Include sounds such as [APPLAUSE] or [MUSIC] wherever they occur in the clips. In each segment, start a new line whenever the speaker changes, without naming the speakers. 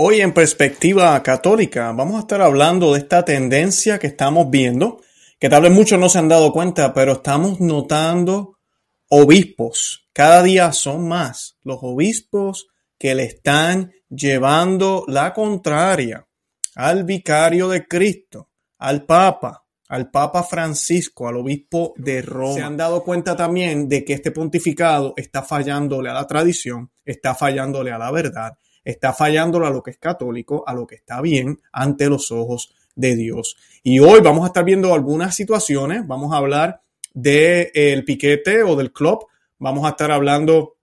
Hoy en perspectiva católica vamos a estar hablando de esta tendencia que estamos viendo, que tal vez muchos no se han dado cuenta, pero estamos notando obispos. Cada día son más los obispos que le están llevando la contraria al vicario de Cristo, al Papa, al Papa Francisco, al obispo de Roma. Se han dado cuenta también de que este pontificado está fallándole a la tradición, está fallándole a la verdad está fallándolo a lo que es católico, a lo que está bien ante los ojos de Dios. Y hoy vamos a estar viendo algunas situaciones, vamos a hablar del piquete o del club, vamos a estar hablando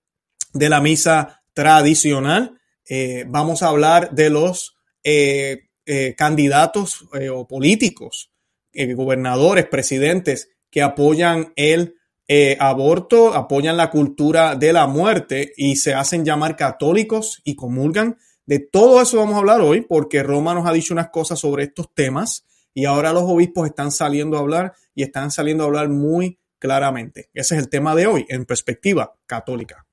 de la misa tradicional, eh, vamos a hablar de los eh, eh, candidatos o políticos, gobernadores, presidentes que apoyan el eh, aborto, apoyan la cultura de la muerte y se hacen llamar católicos y comulgan. De todo eso vamos a hablar hoy porque Roma nos ha dicho unas cosas sobre estos temas y ahora los obispos están saliendo a hablar y están saliendo a hablar muy claramente. Ese es el tema de hoy en perspectiva católica.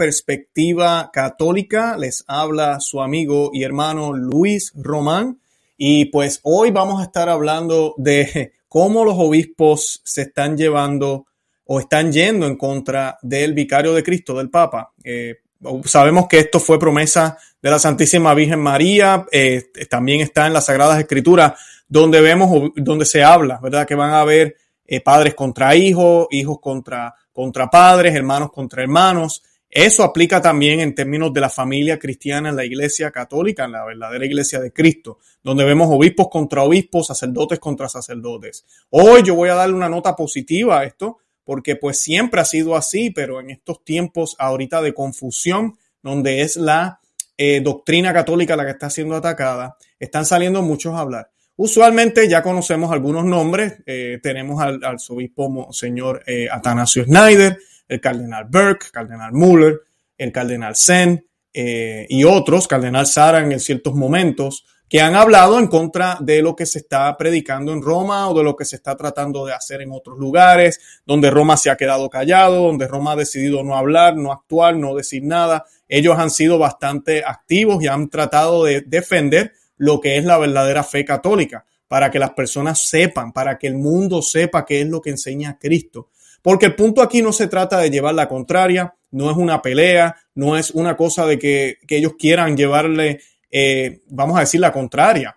Perspectiva católica. Les habla su amigo y hermano Luis Román. Y pues hoy vamos a estar hablando de cómo los obispos se están llevando o están yendo en contra del vicario de Cristo, del Papa. Eh, sabemos que esto fue promesa de la Santísima Virgen María. Eh, también está en las Sagradas Escrituras, donde vemos, donde se habla, ¿verdad? Que van a haber eh, padres contra hijos, hijos contra, contra padres, hermanos contra hermanos. Eso aplica también en términos de la familia cristiana en la iglesia católica, en la verdadera iglesia de Cristo, donde vemos obispos contra obispos, sacerdotes contra sacerdotes. Hoy yo voy a darle una nota positiva a esto, porque pues siempre ha sido así, pero en estos tiempos ahorita de confusión, donde es la eh, doctrina católica la que está siendo atacada, están saliendo muchos a hablar. Usualmente ya conocemos algunos nombres, eh, tenemos al, al obispo señor eh, Atanasio Schneider, el cardenal Burke, cardenal Muller, el cardenal Sen eh, y otros, cardenal Sara en ciertos momentos, que han hablado en contra de lo que se está predicando en Roma o de lo que se está tratando de hacer en otros lugares, donde Roma se ha quedado callado, donde Roma ha decidido no hablar, no actuar, no decir nada. Ellos han sido bastante activos y han tratado de defender lo que es la verdadera fe católica, para que las personas sepan, para que el mundo sepa qué es lo que enseña Cristo. Porque el punto aquí no se trata de llevar la contraria, no es una pelea, no es una cosa de que, ellos quieran llevarle, eh, vamos a decir, la contraria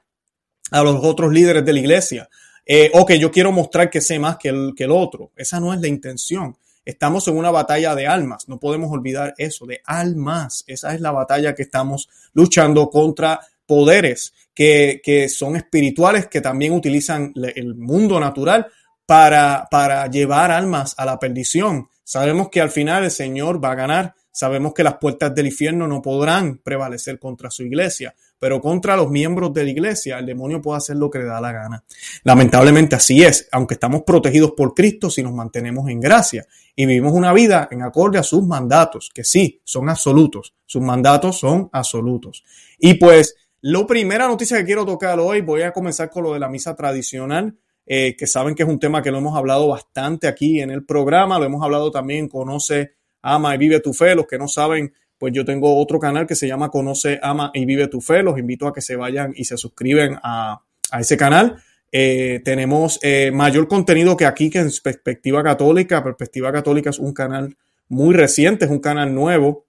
a los otros líderes de la iglesia. Eh, o que yo quiero mostrar que sé más que el, que el otro. Esa no es la intención. Estamos en una batalla de almas, no podemos olvidar eso, de almas. Esa es la batalla que estamos luchando contra poderes que, que son espirituales, que también utilizan el mundo natural para, para llevar almas a la perdición. Sabemos que al final el Señor va a ganar. Sabemos que las puertas del infierno no podrán prevalecer contra su iglesia, pero contra los miembros de la iglesia el demonio puede hacer lo que le da la gana. Lamentablemente así es, aunque estamos protegidos por Cristo si nos mantenemos en gracia y vivimos una vida en acorde a sus mandatos, que sí, son absolutos, sus mandatos son absolutos. Y pues, lo primera noticia que quiero tocar hoy, voy a comenzar con lo de la misa tradicional. Eh, que saben que es un tema que lo hemos hablado bastante aquí en el programa, lo hemos hablado también, Conoce, Ama y Vive tu Fe. Los que no saben, pues yo tengo otro canal que se llama Conoce, Ama y Vive tu Fe. Los invito a que se vayan y se suscriben a, ese canal. Eh, tenemos eh, mayor contenido que aquí, que en Perspectiva Católica. Perspectiva Católica es un canal muy reciente, es un canal nuevo.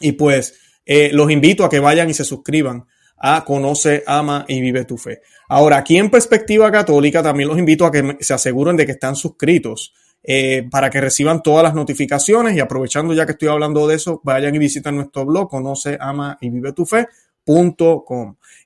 Y pues los invito a que vayan y se suscriban a Conoce, Ama y Vive tu Fe. Ahora, aquí en Perspectiva Católica también los invito a que se aseguren de que están suscritos eh, para que reciban todas las notificaciones y aprovechando ya que estoy hablando de eso, vayan y visiten nuestro blog Conoce, Ama y Vive tu Fe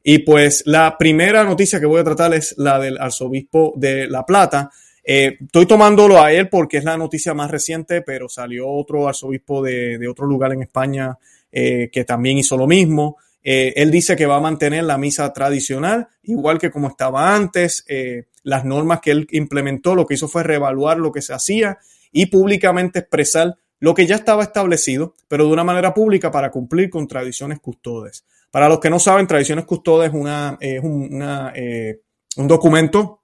Y pues la primera noticia que voy a tratar es la del arzobispo de La Plata. Eh, estoy tomándolo a él porque es la noticia más reciente, pero salió otro arzobispo de, de otro lugar en España eh, que también hizo lo mismo. Eh, él dice que va a mantener la misa tradicional, igual que como estaba antes. Eh, las normas que él implementó, lo que hizo fue reevaluar lo que se hacía y públicamente expresar lo que ya estaba establecido, pero de una manera pública para cumplir con tradiciones custodes. Para los que no saben, tradiciones custodes es, una, es una, eh, un documento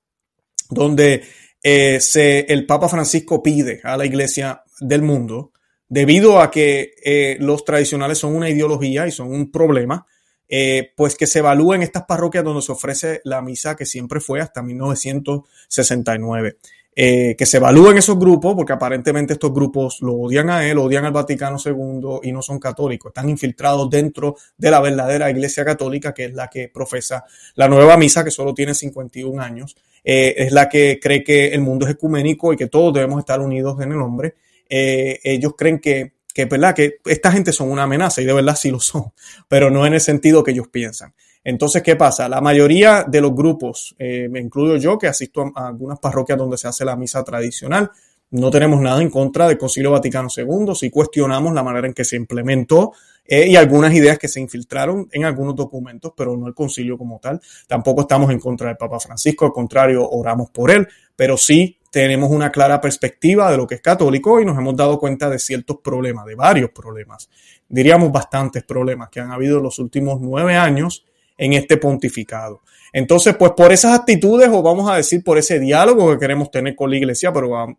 donde se, el Papa Francisco pide a la iglesia del mundo debido a que eh, los tradicionales son una ideología y son un problema, eh, pues que se evalúen estas parroquias donde se ofrece la misa que siempre fue hasta 1969. Eh, que se evalúen esos grupos, porque aparentemente estos grupos lo odian a él, odian al Vaticano II y no son católicos, están infiltrados dentro de la verdadera Iglesia Católica, que es la que profesa la nueva misa, que solo tiene 51 años, es la que cree que el mundo es ecuménico y que todos debemos estar unidos en el hombre eh, ellos creen que, que, ¿verdad? que esta gente son una amenaza y de verdad sí lo son, pero no en el sentido que ellos piensan. Entonces, ¿qué pasa? La mayoría de los grupos, eh, me incluyo yo, que asisto a, algunas parroquias donde se hace la misa tradicional, no tenemos nada en contra del Concilio Vaticano II, si cuestionamos la manera en que se implementó eh, y algunas ideas que se infiltraron en algunos documentos, pero no el concilio como tal. Tampoco estamos en contra del Papa Francisco, al contrario, oramos por él, pero sí tenemos una clara perspectiva de lo que es católico y nos hemos dado cuenta de ciertos problemas, de varios problemas, diríamos bastantes problemas que han habido en los últimos nueve años en este pontificado. Entonces, pues por esas actitudes, o vamos a decir por ese diálogo que queremos tener con la iglesia, pero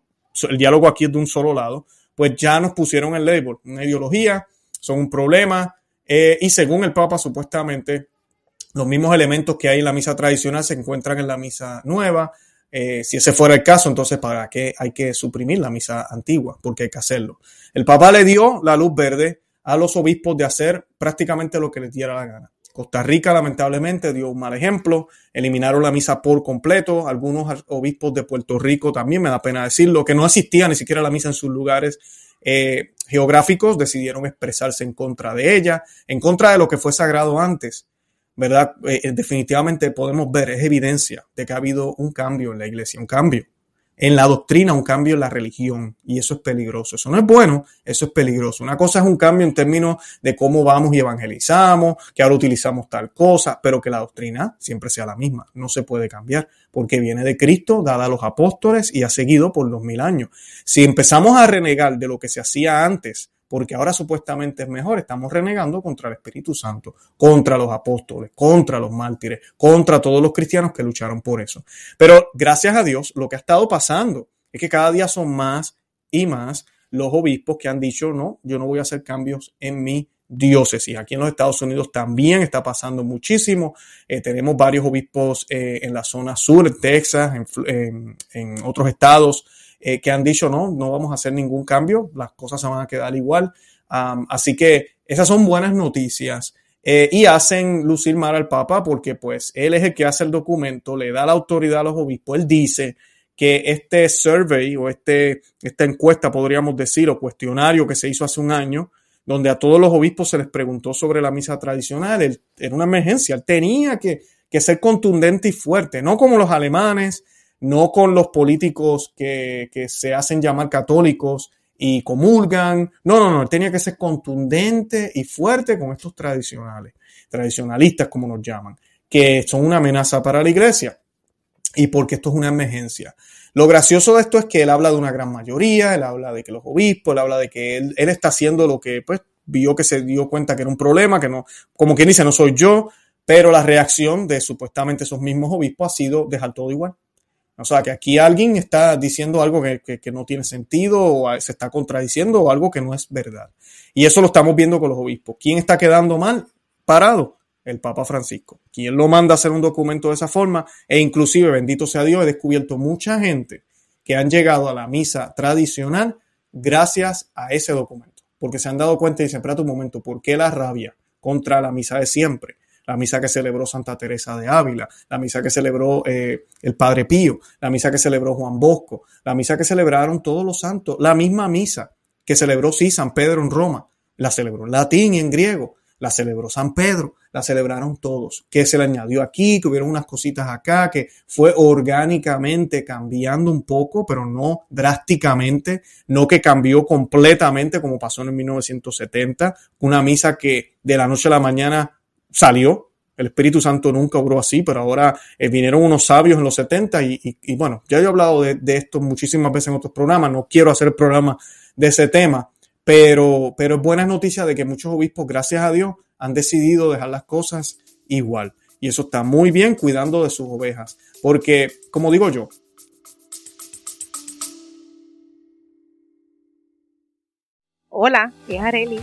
el diálogo aquí es de un solo lado, pues ya nos pusieron el label, una ideología, son un problema, eh, y según el Papa, supuestamente, los mismos elementos que hay en la misa tradicional se encuentran en la misa nueva, eh, si ese fuera el caso, entonces ¿para qué hay que suprimir la misa antigua? Porque hay que hacerlo. El Papa le dio la luz verde a los obispos de hacer prácticamente lo que les diera la gana. Costa Rica lamentablemente dio un mal ejemplo, eliminaron la misa por completo, algunos obispos de Puerto Rico también, me da pena decirlo, que no asistían ni siquiera a la misa en sus lugares eh, geográficos, decidieron expresarse en contra de ella, en contra de lo que fue sagrado antes. ¿Verdad? Eh, eh, definitivamente podemos ver, es evidencia de que ha habido un cambio en la iglesia, un cambio en la doctrina, un cambio en la religión, y eso es peligroso. Eso no es bueno, eso es peligroso. Una cosa es un cambio en términos de cómo vamos y evangelizamos, que ahora utilizamos tal cosa, pero que la doctrina siempre sea la misma, no se puede cambiar, porque viene de Cristo, dada a los apóstoles y ha seguido por dos mil años. Si empezamos a renegar de lo que se hacía antes, porque ahora supuestamente es mejor. Estamos renegando contra el Espíritu Santo, contra los apóstoles, contra los mártires, contra todos los cristianos que lucharon por eso. Pero gracias a Dios, lo que ha estado pasando es que cada día son más y más los obispos que han dicho, no, yo no voy a hacer cambios en mi diócesis. Aquí en los Estados Unidos también está pasando muchísimo. Eh, tenemos varios obispos eh, en la zona sur, en Texas, en, en otros estados eh, que han dicho, no, no vamos a hacer ningún cambio, las cosas se van a quedar igual. así que esas son buenas noticias. Eh, y hacen lucir mal al Papa porque pues él es el que hace el documento, le da la autoridad a los obispos, él dice que este survey o este, esta encuesta, podríamos decir, o cuestionario que se hizo hace un año, donde a todos los obispos se les preguntó sobre la misa tradicional, él, era una emergencia, él tenía que, que ser contundente y fuerte, no como los alemanes, no con los políticos que, se hacen llamar católicos y comulgan. No, no, no, tenía que ser contundente y fuerte con estos tradicionales, tradicionalistas como nos llaman, que son una amenaza para la iglesia y porque esto es una emergencia. Lo gracioso de esto es que él habla de una gran mayoría, él habla de que los obispos, él habla de que él, él está haciendo lo que pues vio que se dio cuenta que era un problema, que no, como quien dice, no soy yo, pero la reacción de supuestamente esos mismos obispos ha sido dejar todo igual. O sea, que aquí alguien está diciendo algo que, no tiene sentido o se está contradiciendo o algo que no es verdad. Y eso lo estamos viendo con los obispos. ¿Quién está quedando mal? Parado. El Papa Francisco. ¿Quién lo manda a hacer un documento de esa forma? E inclusive, bendito sea Dios, he descubierto mucha gente que han llegado a la misa tradicional gracias a ese documento. Porque se han dado cuenta y dicen, espérate un momento, ¿por qué la rabia contra la misa de siempre? La misa que celebró Santa Teresa de Ávila, la misa que celebró eh, el Padre Pío, la misa que celebró Juan Bosco, la misa que celebraron todos los santos, la misma misa que celebró sí San Pedro en Roma, la celebró en latín y en griego. la celebró San Pedro, la celebraron todos, que se le añadió aquí, que hubieron unas cositas acá, que fue orgánicamente cambiando un poco, pero no drásticamente, no que cambió completamente como pasó en 1970, una misa que de la noche a la mañana salió, el Espíritu Santo nunca obró así, pero ahora eh, vinieron unos sabios en los 70 y, bueno, ya he hablado de, esto muchísimas veces en otros programas, no quiero hacer programa de ese tema, pero, pero es buena noticia de que muchos obispos, gracias a Dios, han decidido dejar las cosas igual. Y eso está muy bien cuidando de sus ovejas, porque, como digo yo,
Hola, es Arelis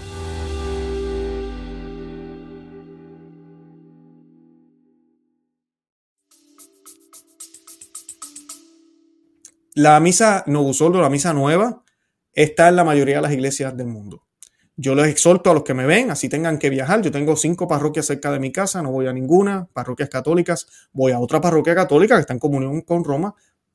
La misa Novusoldo, la misa nueva, está en la mayoría de las iglesias del mundo. Yo les exhorto a los que me ven, así tengan que viajar. Yo tengo cinco parroquias cerca de mi casa, no voy a ninguna, parroquias católicas. Voy a otra parroquia católica que está en comunión con Roma,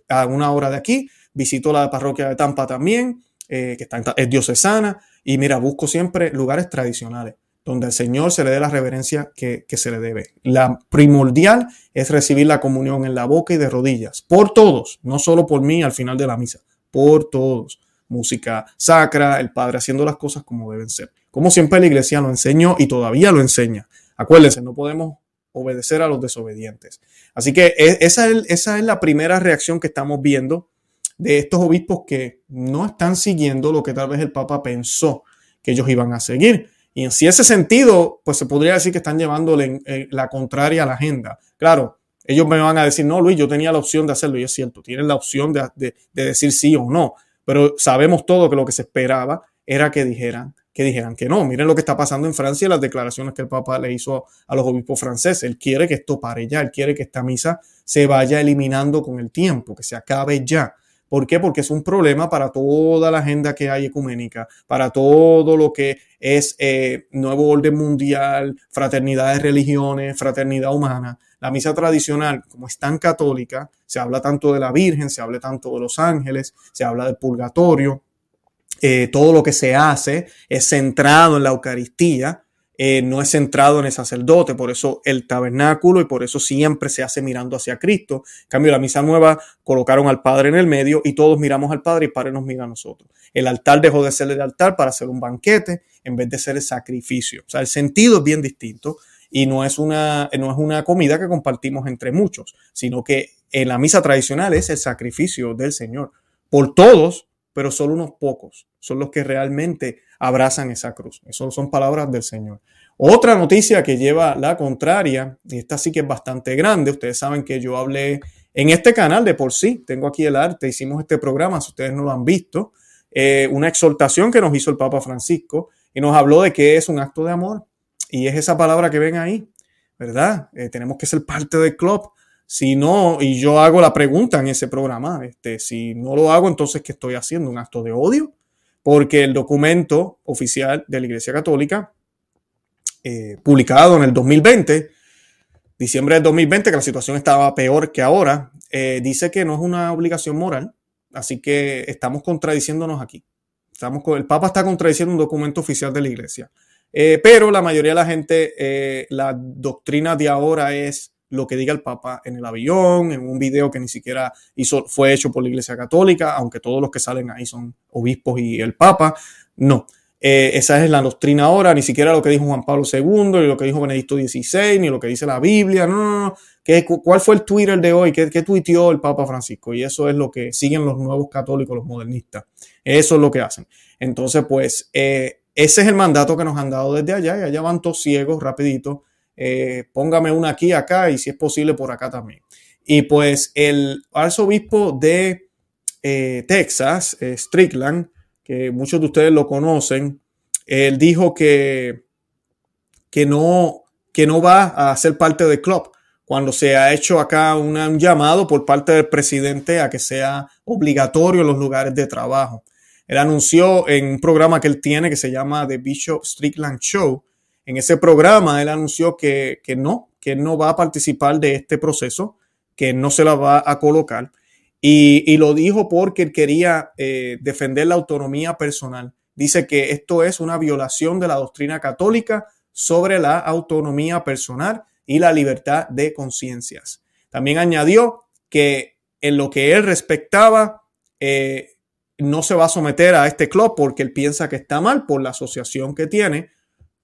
a una hora de aquí. Visito la parroquia de Tampa también, eh, que está es diocesana. Y mira, busco siempre lugares tradicionales donde al Señor se le dé la reverencia que, se le debe. La primordial es recibir la comunión en la boca y de rodillas, por todos, no solo por mí al final de la misa, por todos. Música sacra, el Padre haciendo las cosas como deben ser. Como siempre la iglesia lo enseñó y todavía lo enseña. Acuérdense, no podemos obedecer a los desobedientes. Así que e, esa es, esa es la primera reacción que estamos viendo de estos obispos que no están siguiendo lo que tal vez el Papa pensó que ellos iban a seguir. Y en ese sentido, pues se podría decir que están llevándole la contraria a la agenda. Claro, ellos me van a decir, no, Luis, yo tenía la opción de hacerlo, y es cierto, tienen la opción de, de, decir sí o no, pero sabemos todo que lo que se esperaba era que dijeran que dijeran que no. Miren lo que está pasando en Francia y las declaraciones que el Papa le hizo a los obispos franceses. Él quiere que esto pare ya, él quiere que esta misa se vaya eliminando con el tiempo, que se acabe ya. ¿Por qué? Porque es un problema para toda la agenda que hay ecuménica, para todo lo que es eh, nuevo orden mundial, fraternidad de religiones, fraternidad humana. La misa tradicional, como es tan católica, se habla tanto de la Virgen, se habla tanto de los ángeles, se habla del purgatorio. Eh, todo lo que se hace es centrado en la Eucaristía, eh, no es centrado en el sacerdote, por eso el tabernáculo y por eso siempre se hace mirando hacia Cristo. En cambio, la misa nueva colocaron al Padre en el medio y todos miramos al Padre y el Padre nos mira a nosotros. El altar dejó de ser el altar para hacer un banquete en vez de ser el sacrificio. O sea, el sentido es bien distinto y no es una, no es una comida que compartimos entre muchos, sino que en la misa tradicional es el sacrificio del Señor por todos, pero solo unos pocos son los que realmente abrazan esa cruz. Eso son palabras del Señor. Otra noticia que lleva la contraria, y esta sí que es bastante grande, ustedes saben que yo hablé en este canal de por sí, tengo aquí el arte, hicimos este programa, si ustedes no lo han visto, eh, una exhortación que nos hizo el Papa Francisco y nos habló de que es un acto de amor. Y es esa palabra que ven ahí, ¿verdad? Eh, tenemos que ser parte del club. Si no, y yo hago la pregunta en ese programa, este, si no lo hago, entonces, ¿qué estoy haciendo? ¿Un acto de odio? porque el documento oficial de la Iglesia Católica, eh, publicado en el 2020, diciembre del 2020, que la situación estaba peor que ahora, eh, dice que no es una obligación moral, así que estamos contradiciéndonos aquí. Estamos, el Papa está contradiciendo un documento oficial de la Iglesia. Eh, pero la mayoría de la gente, la doctrina de ahora es lo que diga el Papa en el avión, en un video que ni siquiera hizo, fue hecho por la Iglesia Católica, aunque todos los que salen ahí son obispos y el Papa. No, eh, esa es la doctrina ahora, ni siquiera lo que dijo Juan Pablo II, ni lo que dijo Benedicto XVI, ni lo que dice la Biblia. No, no, no. ¿Qué, ¿Cuál fue el Twitter de hoy? ¿Qué, ¿Qué tuiteó el Papa Francisco? Y eso es lo que siguen los nuevos católicos, los modernistas. Eso es lo que hacen. Entonces, pues, eh, ese es el mandato que nos han dado desde allá y allá van todos ciegos, rapidito eh, póngame una aquí, acá y si es posible por acá también. Y pues el arzobispo de eh, Texas, eh, Strickland, que muchos de ustedes lo conocen, él dijo que, que, no, que no va a ser parte del club cuando se ha hecho acá un llamado por parte del presidente a que sea obligatorio en los lugares de trabajo. Él anunció en un programa que él tiene que se llama The Bishop Strickland Show. En ese programa él anunció que, no, que no va a participar de este proceso, que no se la va a colocar. Y, lo dijo porque él quería eh, defender la autonomía personal. Dice que esto es una violación de la doctrina católica sobre la autonomía personal y la libertad de conciencias. También añadió que en lo que él respectaba, eh, no se va a someter a este club porque él piensa que está mal por la asociación que tiene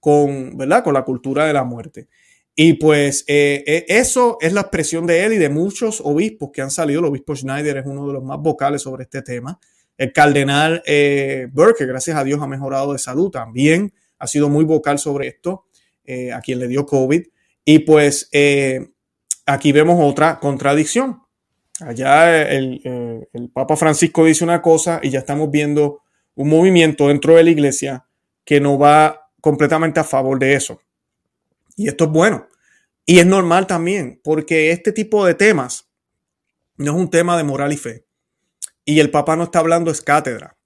con, ¿verdad? con la cultura de la muerte. Y pues eh, eh, eso es la expresión de él y de muchos obispos que han salido. El obispo Schneider es uno de los más vocales sobre este tema. El cardenal eh, Burke, gracias a Dios ha mejorado de salud, también ha sido muy vocal sobre esto, a quien le dio COVID. Y pues aquí vemos otra contradicción. Allá el, el, Papa Francisco dice una cosa y ya estamos viendo un movimiento dentro de la iglesia que no va completamente a favor de eso. Y esto es bueno. Y es normal también, porque este tipo de temas no es un tema de moral y fe. Y el Papa no está hablando es cátedra,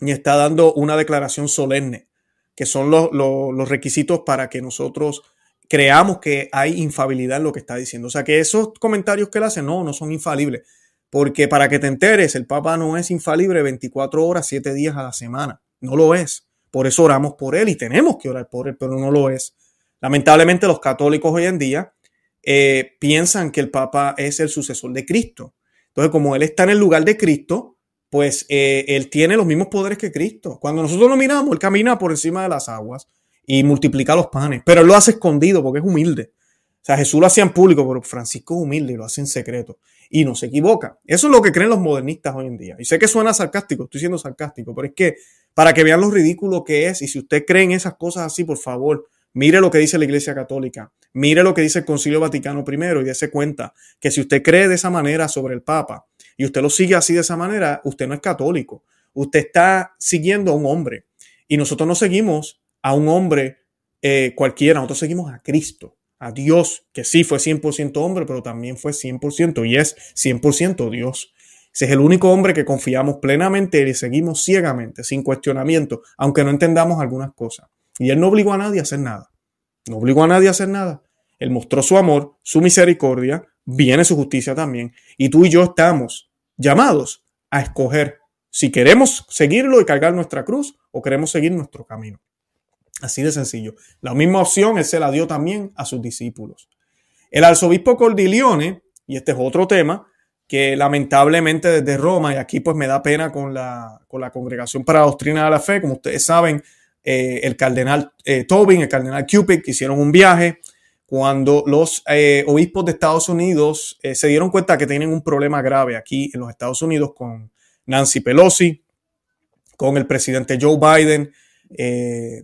ni está dando una declaración solemne, que son los, los requisitos para que nosotros creamos que hay infabilidad en lo que está diciendo. O sea, que esos comentarios que él hace, no, no son infalibles. Porque para que te enteres, el Papa no es infalible 24 horas, 7 días a la semana. No lo es. Por eso oramos por él y tenemos que orar por él, pero no lo es. Lamentablemente los católicos hoy en día eh, piensan que el Papa es el sucesor de Cristo. Entonces, como él está en el lugar de Cristo, pues eh, él tiene los mismos poderes que Cristo. Cuando nosotros lo miramos, él camina por encima de las aguas y multiplica los panes, pero él lo hace escondido porque es humilde. O sea, Jesús lo hacía en público, pero Francisco es humilde y lo hace en secreto. Y no se equivoca. Eso es lo que creen los modernistas hoy en día. Y sé que suena sarcástico, estoy siendo sarcástico, pero es que para que vean lo ridículo que es, y si usted cree en esas cosas así, por favor, mire lo que dice la Iglesia Católica, mire lo que dice el Concilio Vaticano I y dése cuenta que si usted cree de esa manera sobre el Papa y usted lo sigue así de esa manera, usted no es católico. Usted está siguiendo a un hombre. Y nosotros no seguimos a un hombre eh, cualquiera, nosotros seguimos a Cristo, a Dios, que sí fue 100% hombre, pero también fue 100% y es 100% Dios. Ese es el único hombre que confiamos plenamente y seguimos ciegamente, sin cuestionamiento, aunque no entendamos algunas cosas. Y Él no obligó a nadie a hacer nada. No obligó a nadie a hacer nada. Él mostró su amor, su misericordia, viene su justicia también. Y tú y yo estamos llamados a escoger si queremos seguirlo y cargar nuestra cruz o queremos seguir nuestro camino. Así de sencillo. La misma opción él se la dio también a sus discípulos. El arzobispo Cordilione, y este es otro tema, que lamentablemente desde Roma, y aquí pues me da pena con la, con la Congregación para la Doctrina de la Fe, como ustedes saben, eh, el cardenal eh, Tobin, el cardenal Cupid, hicieron un viaje cuando los eh, obispos de Estados Unidos se dieron cuenta que tienen un problema grave aquí en los Estados Unidos con Nancy Pelosi, con el presidente Joe Biden,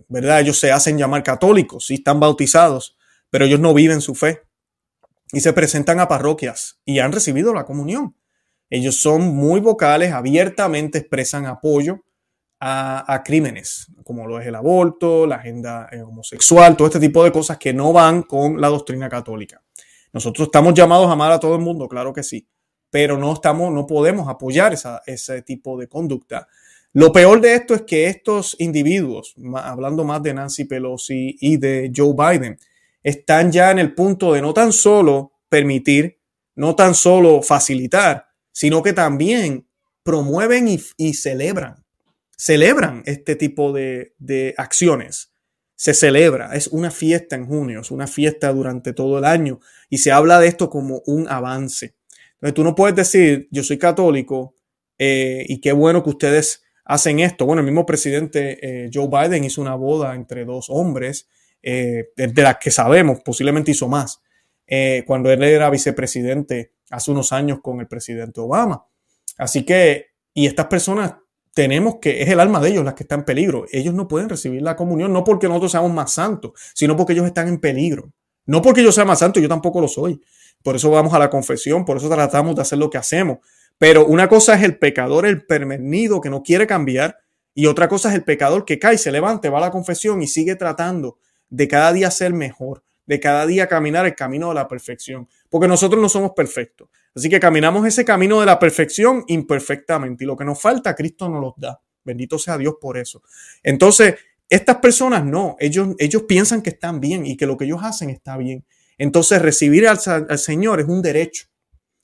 ¿verdad? Ellos se hacen llamar católicos, sí están bautizados, pero ellos no viven su fe y se presentan a parroquias y han recibido la comunión. Ellos son muy vocales, abiertamente expresan apoyo a, crímenes, como lo es el aborto, la agenda eh, homosexual, todo este tipo de cosas que no van con la doctrina católica. Nosotros estamos llamados a amar a todo el mundo, claro que sí, pero no estamos, no podemos apoyar ese tipo de conducta lo peor de esto es que estos individuos, hablando más de Nancy Pelosi y de Joe Biden, están ya en el punto de no tan solo permitir, no tan solo facilitar, sino que también promueven y, celebran, celebran este tipo de, de acciones. Se celebra, es una fiesta en junio, es una fiesta durante todo el año y se habla de esto como un avance. Entonces tú no puedes decir, yo soy católico eh, y qué bueno que ustedes hacen esto. Bueno, el mismo presidente eh, Joe Biden hizo una boda entre dos hombres, eh, de las que sabemos, posiblemente hizo más, eh, cuando él era vicepresidente hace unos años con el presidente Obama. Así que, y estas personas tenemos que, es el alma de ellos las que está en peligro. Ellos no pueden recibir la comunión, no porque nosotros seamos más santos, sino porque ellos están en peligro. No porque yo sea más santo, yo tampoco lo soy. Por eso vamos a la confesión, por eso tratamos de hacer lo que hacemos, pero una cosa es el pecador, el permenido que no quiere cambiar, y otra cosa es el pecador que cae, se levanta, va a la confesión y sigue tratando de cada día ser mejor, de cada día caminar el camino de la perfección, porque nosotros no somos perfectos. Así que caminamos ese camino de la perfección imperfectamente y lo que nos falta, Cristo nos los da. Bendito sea Dios por eso. Entonces, estas personas no, ellos, ellos piensan que están bien y que lo que ellos hacen está bien. Entonces, recibir al, Señor es un derecho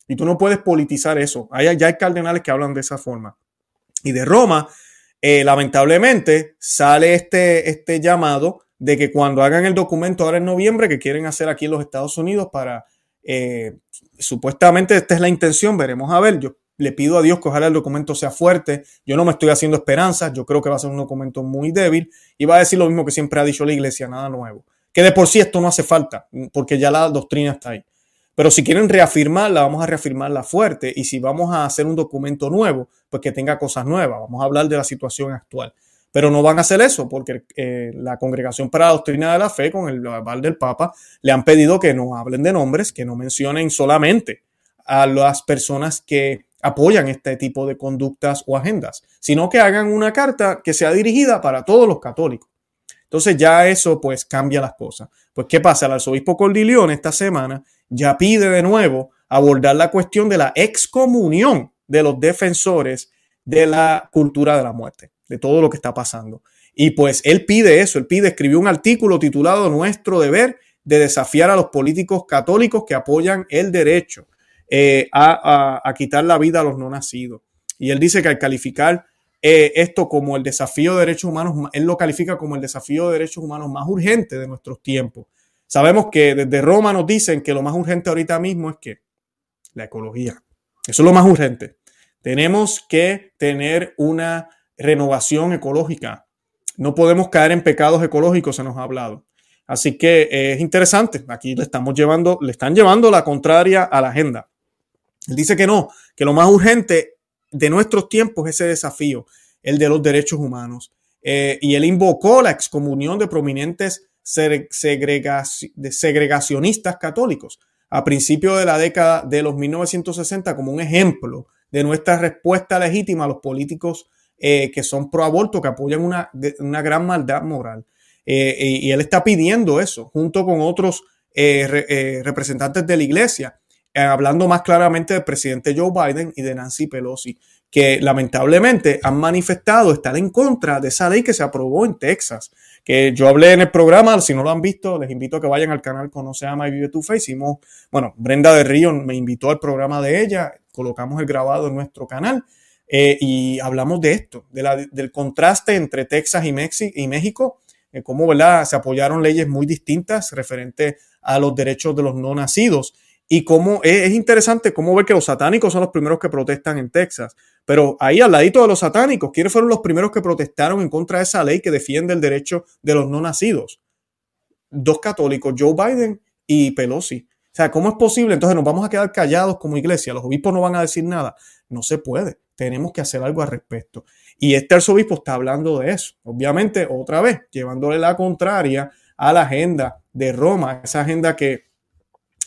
y tú no puedes politizar eso. Hay, ya hay cardenales que hablan de esa forma. Y de Roma, eh, lamentablemente, sale este, este llamado de que cuando hagan el documento ahora en noviembre que quieren hacer aquí en los Estados Unidos para, eh, supuestamente esta es la intención, veremos a ver, yo le pido a Dios que ojalá el documento sea fuerte, yo no me estoy haciendo esperanzas, yo creo que va a ser un documento muy débil y va a decir lo mismo que siempre ha dicho la iglesia, nada nuevo, que de por sí esto no hace falta, porque ya la doctrina está ahí. Pero si quieren reafirmarla, vamos a reafirmarla fuerte. Y si vamos a hacer un documento nuevo, pues que tenga cosas nuevas. Vamos a hablar de la situación actual. Pero no van a hacer eso porque eh, la Congregación para la Doctrina de la Fe, con el aval del Papa, le han pedido que no hablen de nombres, que no mencionen solamente a las personas que apoyan este tipo de conductas o agendas, sino que hagan una carta que sea dirigida para todos los católicos. Entonces ya eso pues cambia las cosas. Pues ¿qué pasa? El arzobispo Cordilión esta semana ya pide de nuevo abordar la cuestión de la excomunión de los defensores de la cultura de la muerte de todo lo que está pasando. Y pues él pide eso, él pide, escribió un artículo titulado Nuestro deber de desafiar a los políticos católicos que apoyan el derecho eh, a, quitar la vida a los no nacidos. Y él dice que al calificar eh, esto como el desafío de derechos humanos, él lo califica como el desafío de derechos humanos más urgente de nuestros tiempos. Sabemos que desde Roma nos dicen que lo más urgente ahorita mismo es que la ecología. Eso es lo más urgente. Tenemos que tener una renovación ecológica. No podemos caer en pecados ecológicos, se nos ha hablado. Así que eh, es interesante. Aquí le estamos llevando, le están llevando la contraria a la agenda. Él dice que no, que lo más urgente de nuestros tiempos es ese desafío, el de los derechos humanos. Eh, y él invocó la excomunión de prominentes segregacionistas católicos a principios de la década de los 1960 como un ejemplo de nuestra respuesta legítima a los políticos eh, que son pro aborto, que apoyan una, una gran maldad moral. Eh, y, él está pidiendo eso, junto con otros eh, representantes de la iglesia, hablando más claramente del presidente Joe Biden y de Nancy Pelosi, que lamentablemente han manifestado estar en contra de esa ley que se aprobó en Texas. Que yo hablé en el programa, si no lo han visto, les invito a que vayan al canal Conoce, Ama y Vive tu Fe. Bueno, Brenda de Río me invitó al programa de ella, colocamos el grabado en nuestro canal eh, y hablamos de esto, del contraste entre Texas y, y México, eh, cómo se apoyaron leyes muy distintas referente a los derechos de los no nacidos. Y cómo es, interesante cómo ver que los satánicos son los primeros que protestan en Texas. Pero ahí al ladito de los satánicos, ¿quiénes fueron los primeros que protestaron en contra de esa ley que defiende el derecho de los no nacidos? Dos católicos, Joe Biden y Pelosi. O sea, ¿cómo es posible? Entonces nos vamos a quedar callados como iglesia. Los obispos no van a decir nada. No se puede tenemos que hacer algo al respecto. Y este arzobispo está hablando de eso. Obviamente, otra vez, llevándole la contraria a la agenda de Roma, esa agenda que,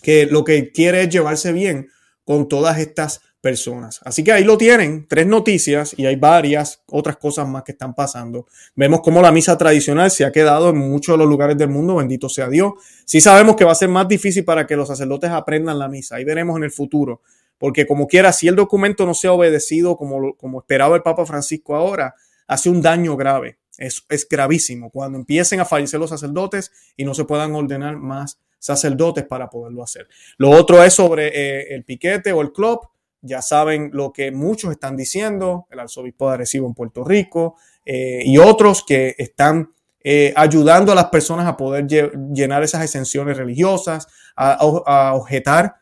que lo que quiere es llevarse bien con todas estas personas. Así que ahí lo tienen, tres noticias y hay varias otras cosas más que están pasando. Vemos cómo la misa tradicional se ha quedado en muchos de los lugares del mundo, bendito sea Dios. Sí sabemos que va a ser más difícil para que los sacerdotes aprendan la misa, ahí veremos en el futuro porque como quiera, si el documento no se ha obedecido como, como esperaba el Papa Francisco ahora, hace un daño grave. Es, es gravísimo cuando empiecen a fallecer los sacerdotes y no se puedan ordenar más sacerdotes para poderlo hacer. Lo otro es sobre eh, el piquete o el club. Ya saben lo que muchos están diciendo, el arzobispo de Arecibo en Puerto Rico eh, y otros que están eh, ayudando a las personas a poder llenar esas exenciones religiosas, a, a objetar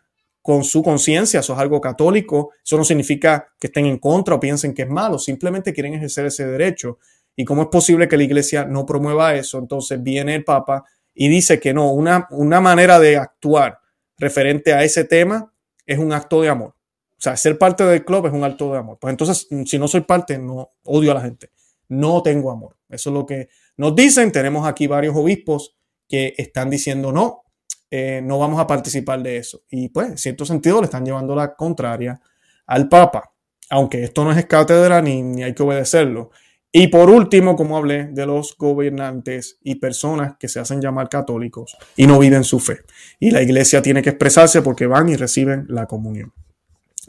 con su conciencia, eso es algo católico, eso no significa que estén en contra o piensen que es malo, simplemente quieren ejercer ese derecho. ¿Y cómo es posible que la iglesia no promueva eso? Entonces viene el Papa y dice que no, una, una manera de actuar referente a ese tema es un acto de amor. O sea, ser parte del club es un acto de amor. Pues entonces, si no soy parte, no odio a la gente. No tengo amor. Eso es lo que nos dicen. Tenemos aquí varios obispos que están diciendo no, eh, no vamos a participar de eso. Y pues, en cierto sentido, le están llevando la contraria al Papa, aunque esto no es cátedra ni, ni hay que obedecerlo. Y por último, como hablé, de los gobernantes y personas que se hacen llamar católicos y no viven su fe. Y la iglesia tiene que expresarse porque van y reciben la comunión.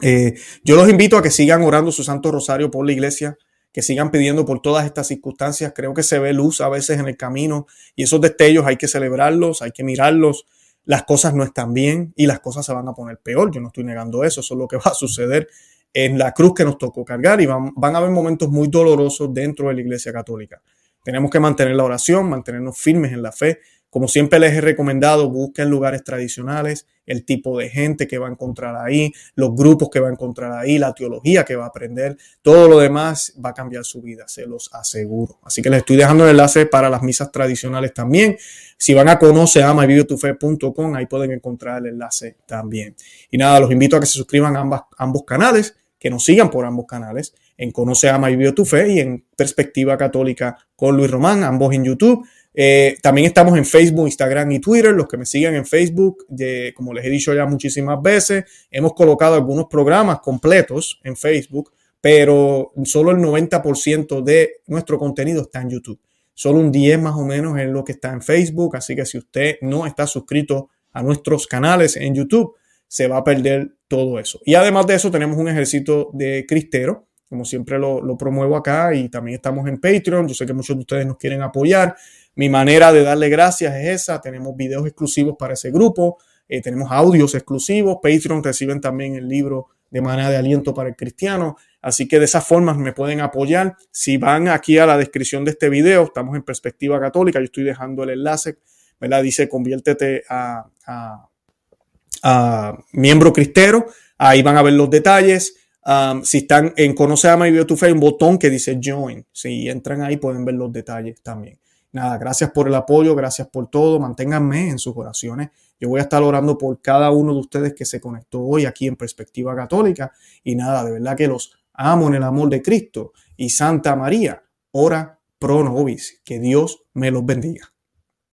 Eh, yo los invito a que sigan orando su Santo Rosario por la iglesia, que sigan pidiendo por todas estas circunstancias. Creo que se ve luz a veces en el camino y esos destellos hay que celebrarlos, hay que mirarlos. Las cosas no están bien y las cosas se van a poner peor. Yo no estoy negando eso, eso es lo que [LAUGHS] va a suceder en la cruz que nos tocó cargar y van, van a haber momentos muy dolorosos dentro de la Iglesia Católica. Tenemos que mantener la oración, mantenernos firmes en la fe, como siempre les he recomendado, busquen lugares tradicionales, el tipo de gente que va a encontrar ahí, los grupos que va a encontrar ahí, la teología que va a aprender, todo lo demás va a cambiar su vida, se los aseguro. Así que les estoy dejando el enlace para las misas tradicionales también. Si van a conocer amaviviotufé.com, ahí pueden encontrar el enlace también. Y nada, los invito a que se suscriban a ambos canales, que nos sigan por ambos canales, en Conoce, Ama y Vive Fe y en Perspectiva Católica con Luis Román, ambos en YouTube. Eh, también estamos en Facebook, Instagram y Twitter. Los que me sigan en Facebook, como les he dicho ya muchísimas veces, hemos colocado algunos programas completos en Facebook, pero solo el 90% de nuestro contenido está en YouTube. Solo un 10 más o menos es lo que está en Facebook. Así que si usted no está suscrito a nuestros canales en YouTube, se va a perder todo eso. Y además de eso, tenemos un ejército de cristero como siempre lo, promuevo acá y también estamos en Patreon. Yo sé que muchos de ustedes nos quieren apoyar. Mi manera de darle gracias es esa. Tenemos videos exclusivos para ese grupo, eh, tenemos audios exclusivos. Patreon reciben también el libro de manera de aliento para el cristiano. Así que de esas formas me pueden apoyar. Si van aquí a la descripción de este video, estamos en perspectiva católica. Yo estoy dejando el enlace, ¿verdad? Dice conviértete a, miembro cristero. Ahí van a ver los detalles. Um, si están en Conoce, Ama y Fe, hay un botón que dice Join. Si entran ahí pueden ver los detalles también. Nada, gracias por el apoyo, gracias por todo. Manténganme en sus oraciones. Yo voy a estar orando por cada uno de ustedes que se conectó hoy aquí en Perspectiva Católica. Y nada, de verdad que los amo en el amor de Cristo. Y Santa María, ora pro nobis. Que Dios me los bendiga.